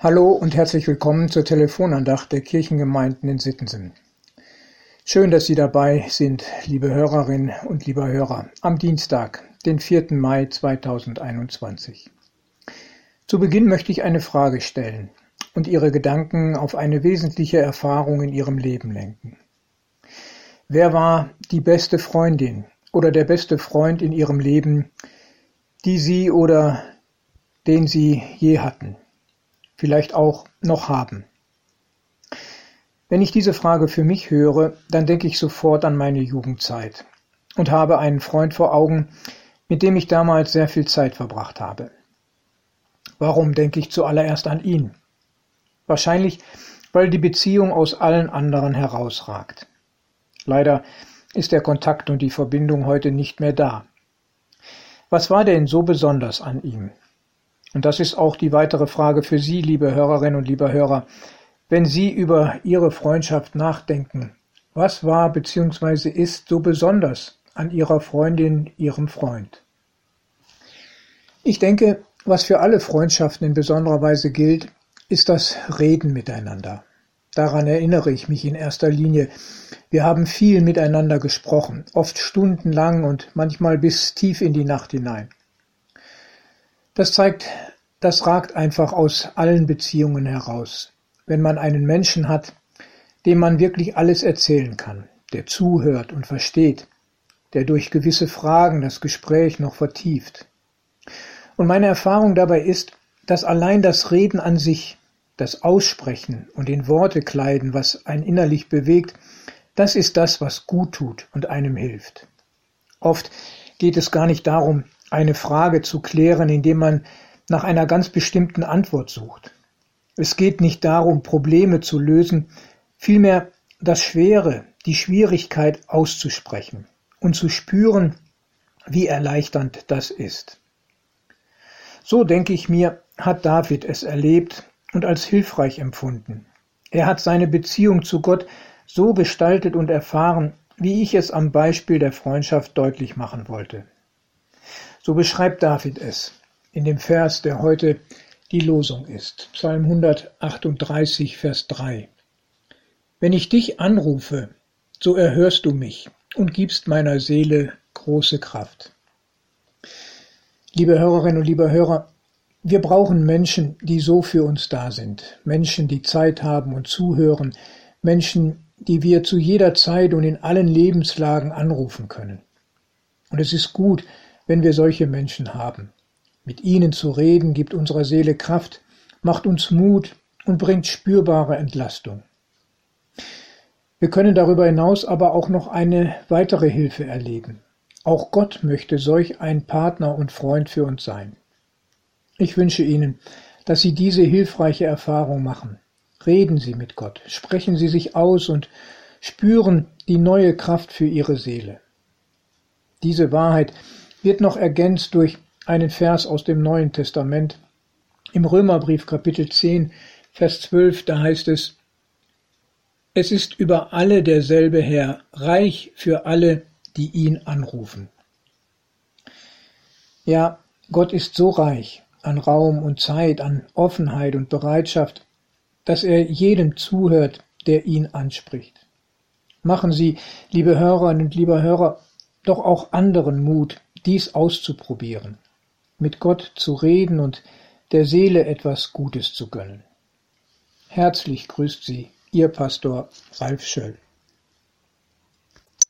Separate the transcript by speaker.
Speaker 1: Hallo und herzlich willkommen zur Telefonandacht der Kirchengemeinden in Sittensen. Schön, dass Sie dabei sind, liebe Hörerinnen und lieber Hörer, am Dienstag, den 4. Mai 2021. Zu Beginn möchte ich eine Frage stellen und Ihre Gedanken auf eine wesentliche Erfahrung in Ihrem Leben lenken. Wer war die beste Freundin oder der beste Freund in Ihrem Leben, die Sie oder den Sie je hatten? Vielleicht auch noch haben? Wenn ich diese Frage für mich höre, dann denke ich sofort an meine Jugendzeit und habe einen Freund vor Augen, mit dem ich damals sehr viel Zeit verbracht habe. Warum denke ich zuallererst an ihn? Wahrscheinlich, weil die Beziehung aus allen anderen herausragt. Leider ist der Kontakt und die Verbindung heute nicht mehr da. Was war denn so besonders an ihm? Und das ist auch die weitere Frage für Sie, liebe Hörerinnen und lieber Hörer. Wenn Sie über Ihre Freundschaft nachdenken, was war bzw. ist so besonders an Ihrer Freundin, Ihrem Freund? Ich denke, was für alle Freundschaften in besonderer Weise gilt, ist das Reden miteinander. Daran erinnere ich mich in erster Linie. Wir haben viel miteinander gesprochen, oft stundenlang und manchmal bis tief in die Nacht hinein. Das zeigt, das ragt einfach aus allen Beziehungen heraus. Wenn man einen Menschen hat, dem man wirklich alles erzählen kann, der zuhört und versteht, der durch gewisse Fragen das Gespräch noch vertieft. Und meine Erfahrung dabei ist, dass allein das Reden an sich, das Aussprechen und in Worte kleiden, was ein innerlich bewegt, das ist das, was gut tut und einem hilft. Oft geht es gar nicht darum, eine Frage zu klären, indem man nach einer ganz bestimmten Antwort sucht. Es geht nicht darum, Probleme zu lösen, vielmehr das Schwere, die Schwierigkeit auszusprechen und zu spüren, wie erleichternd das ist. So denke ich mir, hat David es erlebt und als hilfreich empfunden. Er hat seine Beziehung zu Gott so gestaltet und erfahren, wie ich es am Beispiel der Freundschaft deutlich machen wollte. So beschreibt David es in dem Vers, der heute die Losung ist. Psalm 138, Vers 3. Wenn ich dich anrufe, so erhörst du mich und gibst meiner Seele große Kraft. Liebe Hörerinnen und liebe Hörer, wir brauchen Menschen, die so für uns da sind. Menschen, die Zeit haben und zuhören. Menschen, die wir zu jeder Zeit und in allen Lebenslagen anrufen können. Und es ist gut, wenn wir solche Menschen haben. Mit ihnen zu reden gibt unserer Seele Kraft, macht uns Mut und bringt spürbare Entlastung. Wir können darüber hinaus aber auch noch eine weitere Hilfe erleben. Auch Gott möchte solch ein Partner und Freund für uns sein. Ich wünsche Ihnen, dass Sie diese hilfreiche Erfahrung machen. Reden Sie mit Gott, sprechen Sie sich aus und spüren die neue Kraft für Ihre Seele. Diese Wahrheit wird noch ergänzt durch einen Vers aus dem Neuen Testament. Im Römerbrief Kapitel 10, Vers 12, da heißt es, es ist über alle derselbe Herr, reich für alle, die ihn anrufen. Ja, Gott ist so reich an Raum und Zeit, an Offenheit und Bereitschaft, dass er jedem zuhört, der ihn anspricht. Machen Sie, liebe Hörerinnen und lieber Hörer, doch auch anderen Mut, dies auszuprobieren, mit Gott zu reden und der Seele etwas Gutes zu gönnen. Herzlich grüßt Sie, Ihr Pastor Ralf Schöll.